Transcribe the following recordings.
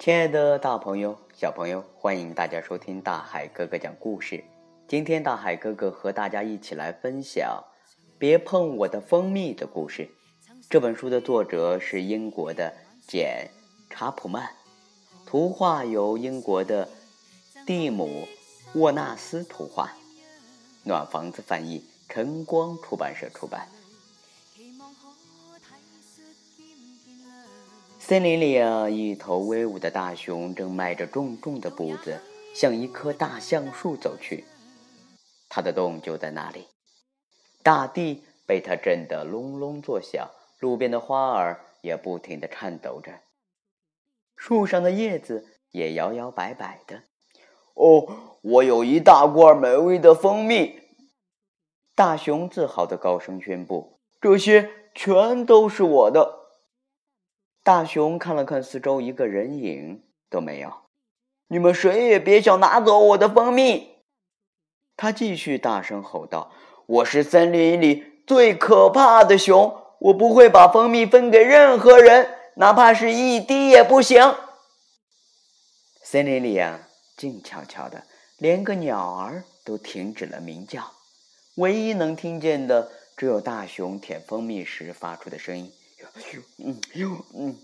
亲爱的大朋友、小朋友，欢迎大家收听大海哥哥讲故事。今天，大海哥哥和大家一起来分享《别碰我的蜂蜜》的故事。这本书的作者是英国的简·查普曼，图画由英国的蒂姆·沃纳斯图画，暖房子翻译，晨光出版社出版。森林里啊，一头威武的大熊正迈着重重的步子向一棵大橡树走去。它的洞就在那里，大地被它震得隆隆作响，路边的花儿也不停地颤抖着，树上的叶子也摇摇摆摆的。哦，我有一大罐美味的蜂蜜！大熊自豪地高声宣布：“这些全都是我的。”大熊看了看四周，一个人影都没有。你们谁也别想拿走我的蜂蜜！他继续大声吼道：“我是森林里最可怕的熊，我不会把蜂蜜分给任何人，哪怕是一滴也不行。”森林里啊，静悄悄的，连个鸟儿都停止了鸣叫，唯一能听见的，只有大熊舔蜂蜜时发出的声音。嗯嗯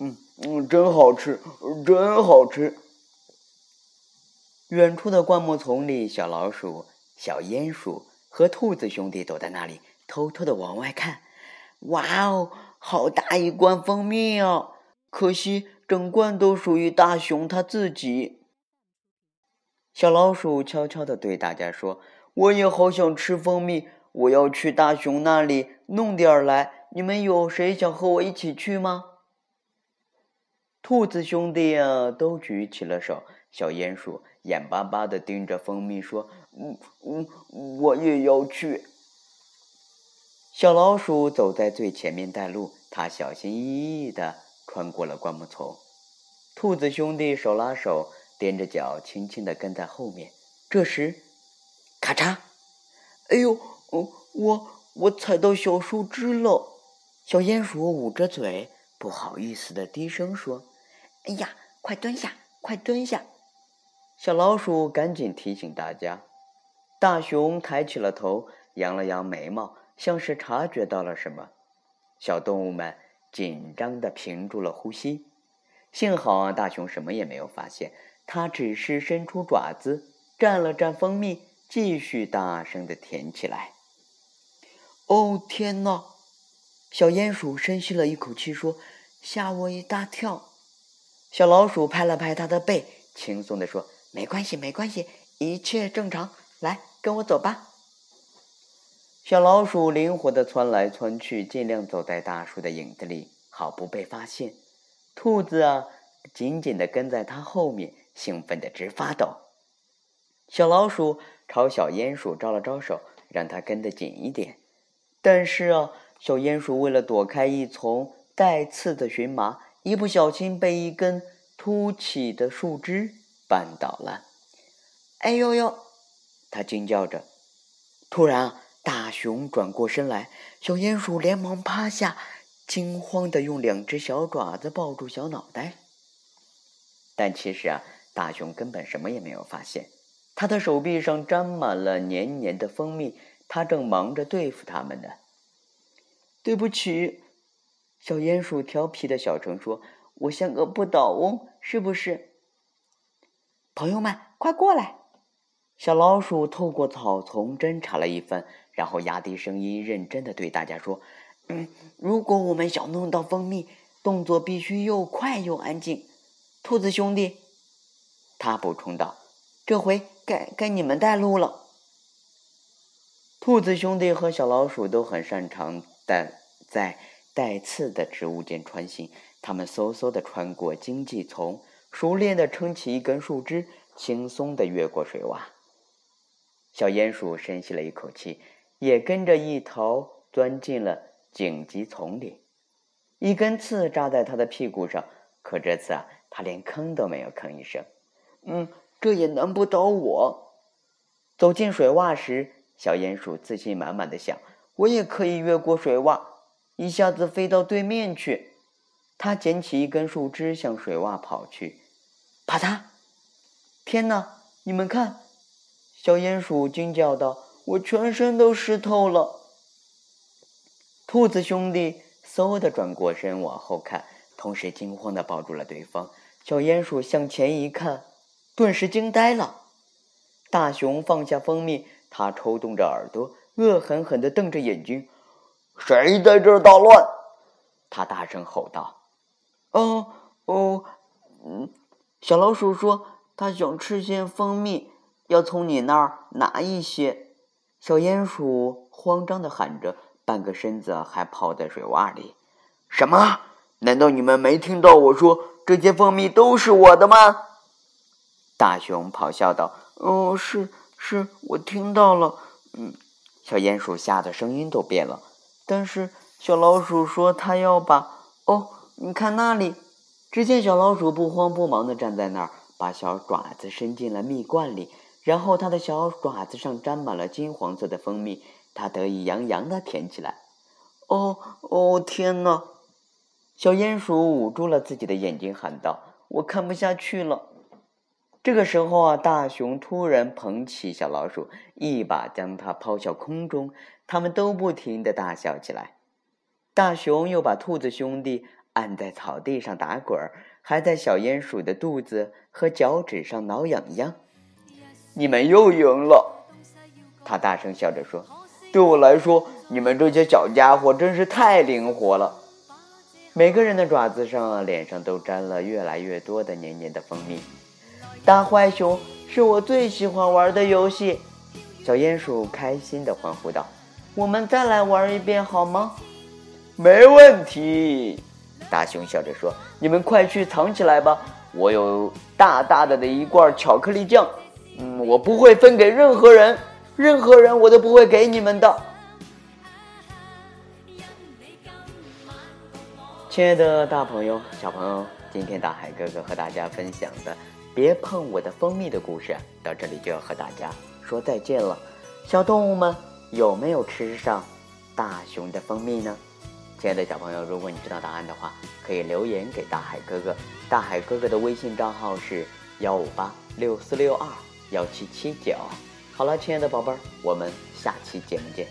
嗯嗯，真好吃，真好吃。远处的灌木丛里，小老鼠、小鼹鼠和兔子兄弟躲在那里，偷偷的往外看。哇哦，好大一罐蜂蜜啊！可惜整罐都属于大熊他自己。小老鼠悄悄的对大家说：“我也好想吃蜂蜜，我要去大熊那里弄点儿来。”你们有谁想和我一起去吗？兔子兄弟啊，都举起了手。小鼹鼠眼巴巴的盯着蜂蜜，说：“嗯嗯，我也要去。”小老鼠走在最前面带路，它小心翼翼的穿过了灌木丛。兔子兄弟手拉手，踮着脚，轻轻的跟在后面。这时，咔嚓！哎呦，我我踩到小树枝了。小鼹鼠捂着嘴，不好意思的低声说：“哎呀，快蹲下，快蹲下！”小老鼠赶紧提醒大家。大熊抬起了头，扬了扬眉毛，像是察觉到了什么。小动物们紧张的屏住了呼吸。幸好，大熊什么也没有发现，它只是伸出爪子蘸了蘸蜂蜜，继续大声的舔起来。哦，天哪！小鼹鼠深吸了一口气，说：“吓我一大跳。”小老鼠拍了拍它的背，轻松地说：“没关系，没关系，一切正常。来，跟我走吧。”小老鼠灵活地窜来窜去，尽量走在大树的影子里，好不被发现。兔子啊，紧紧地跟在它后面，兴奋得直发抖。小老鼠朝小鼹鼠招了招手，让它跟得紧一点。但是啊。小鼹鼠为了躲开一丛带刺的荨麻，一不小心被一根凸起的树枝绊倒了。哎呦呦！它惊叫着。突然，大熊转过身来，小鼹鼠连忙趴下，惊慌的用两只小爪子抱住小脑袋。但其实啊，大熊根本什么也没有发现，他的手臂上沾满了黏黏的蜂蜜，他正忙着对付它们呢。对不起，小鼹鼠调皮的小声说：“我像个不倒翁，是不是？”朋友们，快过来！小老鼠透过草丛侦查了一番，然后压低声音，认真的对大家说：“嗯，如果我们想弄到蜂蜜，动作必须又快又安静。”兔子兄弟，他补充道：“这回该该你们带路了。”兔子兄弟和小老鼠都很擅长。但在带刺的植物间穿行，他们嗖嗖地穿过荆棘丛，熟练地撑起一根树枝，轻松地越过水洼。小鼹鼠深吸了一口气，也跟着一头钻进了荆棘丛里。一根刺扎在他的屁股上，可这次啊，他连吭都没有吭一声。嗯，这也难不倒我。走进水洼时，小鼹鼠自信满满的想。我也可以越过水洼，一下子飞到对面去。他捡起一根树枝，向水洼跑去。啪嗒！天哪，你们看！小鼹鼠惊叫道：“我全身都湿透了。”兔子兄弟嗖的转过身往后看，同时惊慌的抱住了对方。小鼹鼠向前一看，顿时惊呆了。大熊放下蜂蜜，它抽动着耳朵，恶狠狠的瞪着眼睛：“谁在这捣乱？”他大声吼道：“哦哦，嗯，小老鼠说它想吃些蜂蜜，要从你那儿拿一些。”小鼹鼠慌张的喊着。半个身子还泡在水洼里，什么？难道你们没听到我说这些蜂蜜都是我的吗？大熊咆哮道：“哦，是是，我听到了。”嗯，小鼹鼠吓得声音都变了。但是小老鼠说它要把……哦，你看那里！只见小老鼠不慌不忙的站在那儿，把小爪子伸进了蜜罐里，然后它的小爪子上沾满了金黄色的蜂蜜。他得意洋洋的舔起来，哦哦，天哪！小鼹鼠捂住了自己的眼睛，喊道：“我看不下去了。”这个时候啊，大熊突然捧起小老鼠，一把将它抛向空中，他们都不停的大笑起来。大熊又把兔子兄弟按在草地上打滚儿，还在小鼹鼠的肚子和脚趾上挠痒痒。你们又赢了，他大声笑着说。对我来说，你们这些小家伙真是太灵活了。每个人的爪子上、脸上都沾了越来越多的黏黏的蜂蜜。大坏熊是我最喜欢玩的游戏，小鼹鼠开心地欢呼道：“我们再来玩一遍好吗？”“没问题。”大熊笑着说：“你们快去藏起来吧，我有大大的的一罐巧克力酱，嗯，我不会分给任何人。”任何人我都不会给你们的，亲爱的大朋友、小朋友，今天大海哥哥和大家分享的“别碰我的蜂蜜”的故事到这里就要和大家说再见了。小动物们有没有吃上大熊的蜂蜜呢？亲爱的小朋友，如果你知道答案的话，可以留言给大海哥哥。大海哥哥的微信账号是幺五八六四六二幺七七九。好了，亲爱的宝贝儿，我们下期节目见。